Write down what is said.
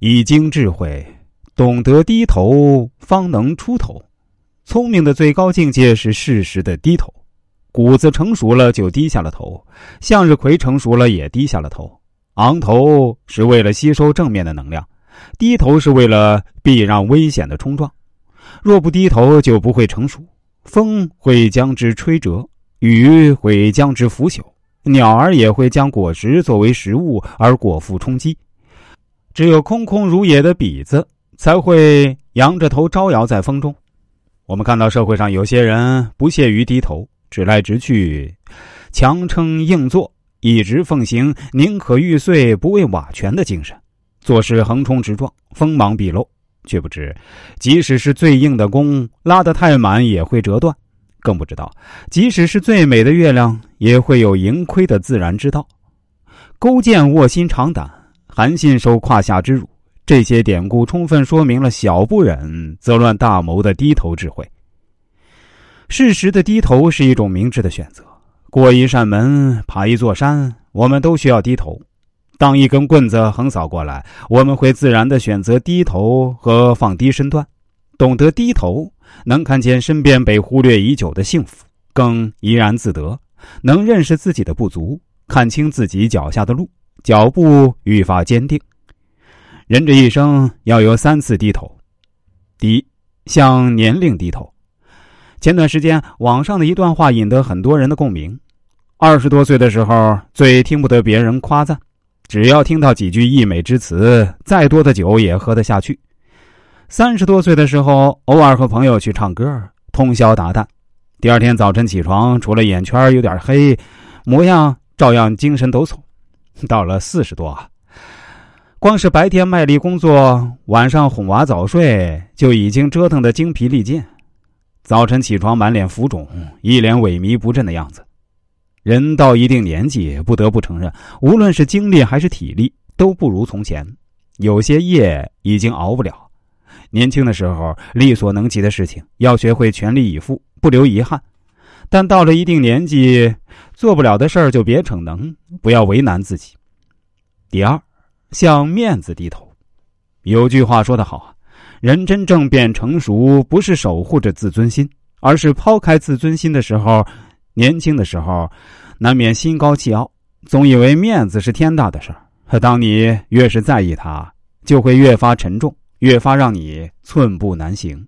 已经智慧，懂得低头方能出头。聪明的最高境界是适时的低头。谷子成熟了就低下了头，向日葵成熟了也低下了头。昂头是为了吸收正面的能量，低头是为了避让危险的冲撞。若不低头，就不会成熟。风会将之吹折，雨会将之腐朽，鸟儿也会将果实作为食物而果腹充饥。只有空空如也的笔子，才会仰着头招摇在风中。我们看到社会上有些人不屑于低头，直来直去，强撑硬做，一直奉行宁可玉碎不为瓦全的精神，做事横冲直撞，锋芒毕露，却不知即使是最硬的弓，拉得太满也会折断；更不知道，即使是最美的月亮，也会有盈亏的自然之道。勾践卧薪尝胆。韩信受胯下之辱，这些典故充分说明了“小不忍则乱大谋”的低头智慧。适时的低头是一种明智的选择。过一扇门，爬一座山，我们都需要低头。当一根棍子横扫过来，我们会自然的选择低头和放低身段。懂得低头，能看见身边被忽略已久的幸福，更怡然自得；能认识自己的不足，看清自己脚下的路。脚步愈发坚定。人这一生要有三次低头：第一，向年龄低头。前段时间，网上的一段话引得很多人的共鸣。二十多岁的时候，最听不得别人夸赞，只要听到几句溢美之词，再多的酒也喝得下去。三十多岁的时候，偶尔和朋友去唱歌，通宵达旦，第二天早晨起床，除了眼圈有点黑，模样照样精神抖擞。到了四十多，光是白天卖力工作，晚上哄娃早睡，就已经折腾得精疲力尽。早晨起床满脸浮肿，一脸萎靡不振的样子。人到一定年纪，不得不承认，无论是精力还是体力，都不如从前。有些夜已经熬不了。年轻的时候，力所能及的事情，要学会全力以赴，不留遗憾。但到了一定年纪，做不了的事儿就别逞能，不要为难自己。第二，向面子低头。有句话说得好啊，人真正变成熟，不是守护着自尊心，而是抛开自尊心的时候。年轻的时候，难免心高气傲，总以为面子是天大的事儿。当你越是在意它，就会越发沉重，越发让你寸步难行。